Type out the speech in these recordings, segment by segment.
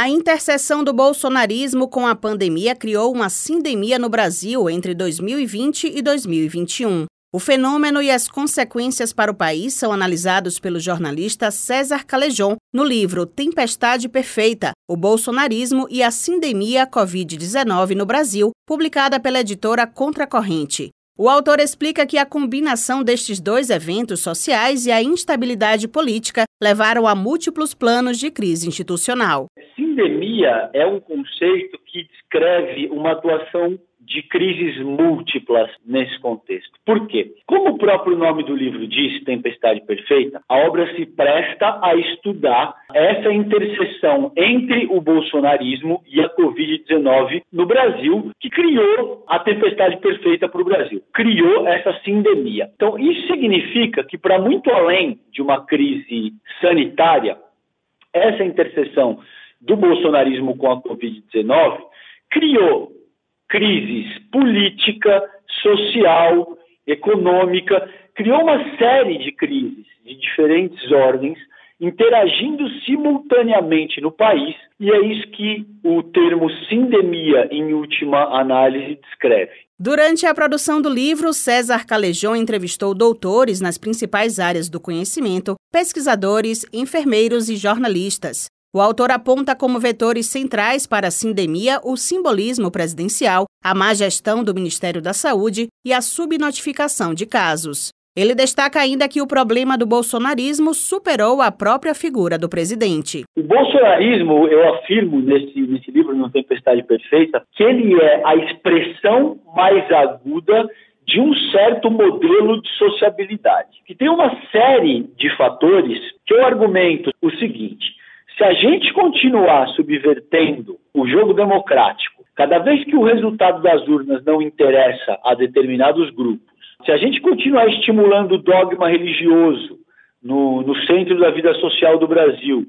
A interseção do bolsonarismo com a pandemia criou uma sindemia no Brasil entre 2020 e 2021. O fenômeno e as consequências para o país são analisados pelo jornalista César Calejon no livro Tempestade Perfeita: O Bolsonarismo e a Sindemia Covid-19 no Brasil, publicada pela editora Contracorrente. O autor explica que a combinação destes dois eventos sociais e a instabilidade política levaram a múltiplos planos de crise institucional. Sindemia é um conceito que descreve uma atuação de crises múltiplas nesse contexto. Por quê? Como o próprio nome do livro diz, Tempestade Perfeita, a obra se presta a estudar essa interseção entre o bolsonarismo e a Covid-19 no Brasil, que criou a tempestade perfeita para o Brasil, criou essa sindemia. Então, isso significa que, para muito além de uma crise sanitária, essa interseção do bolsonarismo com a Covid-19 criou crises política, social, econômica, criou uma série de crises de diferentes ordens interagindo simultaneamente no país, e é isso que o termo sindemia, em última análise, descreve. Durante a produção do livro, César Calejon entrevistou doutores nas principais áreas do conhecimento, pesquisadores, enfermeiros e jornalistas. O autor aponta como vetores centrais para a sindemia o simbolismo presidencial, a má gestão do Ministério da Saúde e a subnotificação de casos. Ele destaca ainda que o problema do bolsonarismo superou a própria figura do presidente. O bolsonarismo, eu afirmo nesse, nesse livro, No Tempestade Perfeita, que ele é a expressão mais aguda de um certo modelo de sociabilidade, que tem uma série de fatores que eu argumento o seguinte: se a gente continuar subvertendo o jogo democrático, cada vez que o resultado das urnas não interessa a determinados grupos, se a gente continuar estimulando o dogma religioso no, no centro da vida social do Brasil,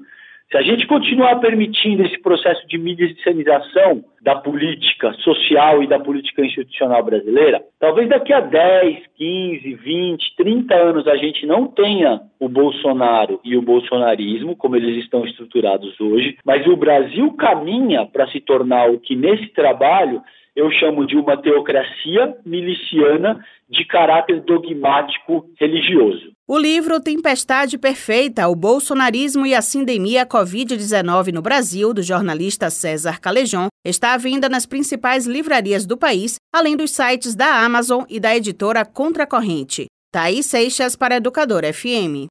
se a gente continuar permitindo esse processo de milicianização da política social e da política institucional brasileira, talvez daqui a 10, 15, 20, 30 anos a gente não tenha o Bolsonaro e o bolsonarismo, como eles estão estruturados hoje, mas o Brasil caminha para se tornar o que nesse trabalho eu chamo de uma teocracia miliciana de caráter dogmático religioso. O livro Tempestade Perfeita, o bolsonarismo e a sindemia Covid-19 no Brasil, do jornalista César Calejon, está à venda nas principais livrarias do país, além dos sites da Amazon e da editora Contracorrente. Thaís Seixas para Educador FM.